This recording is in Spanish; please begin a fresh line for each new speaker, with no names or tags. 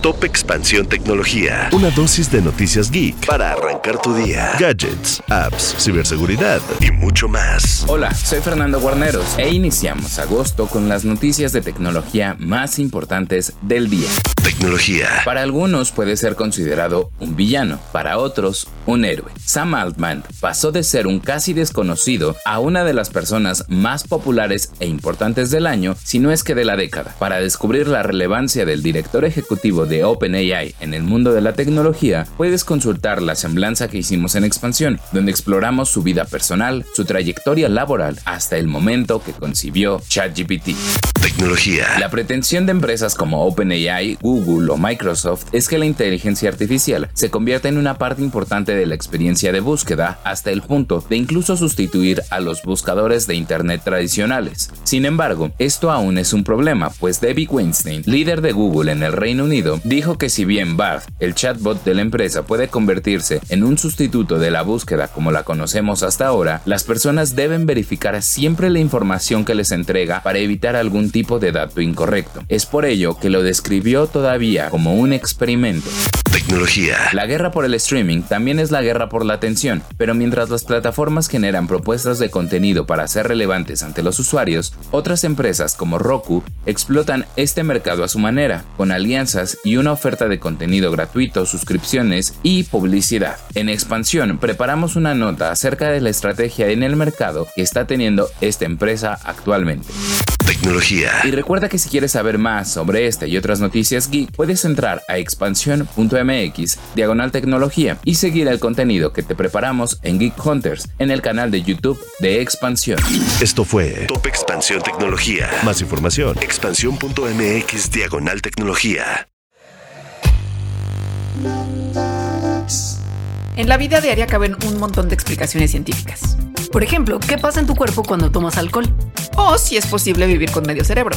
Top Expansión Tecnología. Una dosis de noticias geek para arrancar tu día. Gadgets, apps, ciberseguridad y mucho más.
Hola, soy Fernando Guarneros e iniciamos agosto con las noticias de tecnología más importantes del día. Para algunos puede ser considerado un villano, para otros un héroe. Sam Altman pasó de ser un casi desconocido a una de las personas más populares e importantes del año, si no es que de la década. Para descubrir la relevancia del director ejecutivo de OpenAI en el mundo de la tecnología, puedes consultar la semblanza que hicimos en Expansión, donde exploramos su vida personal, su trayectoria laboral, hasta el momento que concibió ChatGPT.
Tecnología.
La pretensión de empresas como OpenAI, Google o Microsoft es que la inteligencia artificial se convierta en una parte importante de la experiencia de búsqueda hasta el punto de incluso sustituir a los buscadores de Internet tradicionales. Sin embargo, esto aún es un problema, pues Debbie Weinstein, líder de Google en el Reino Unido, dijo que si bien Bard, el chatbot de la empresa, puede convertirse en un sustituto de la búsqueda como la conocemos hasta ahora, las personas deben verificar siempre la información que les entrega para evitar algún tipo de dato incorrecto. Es por ello que lo describió todavía como un experimento.
Tecnología.
La guerra por el streaming también es la guerra por la atención, pero mientras las plataformas generan propuestas de contenido para ser relevantes ante los usuarios, otras empresas como Roku explotan este mercado a su manera, con alianzas y una oferta de contenido gratuito, suscripciones y publicidad. En expansión, preparamos una nota acerca de la estrategia en el mercado que está teniendo esta empresa actualmente.
Tecnología.
Y recuerda que si quieres saber más sobre esta y otras noticias geek, puedes entrar a expansión.mx, diagonal tecnología, y seguir el contenido que te preparamos en Geek Hunters, en el canal de YouTube de Expansión.
Esto fue Top Expansión Tecnología. Más información, expansión.mx, diagonal tecnología.
En la vida diaria caben un montón de explicaciones científicas.
Por ejemplo, ¿qué pasa en tu cuerpo cuando tomas alcohol?
O si es posible vivir con medio cerebro.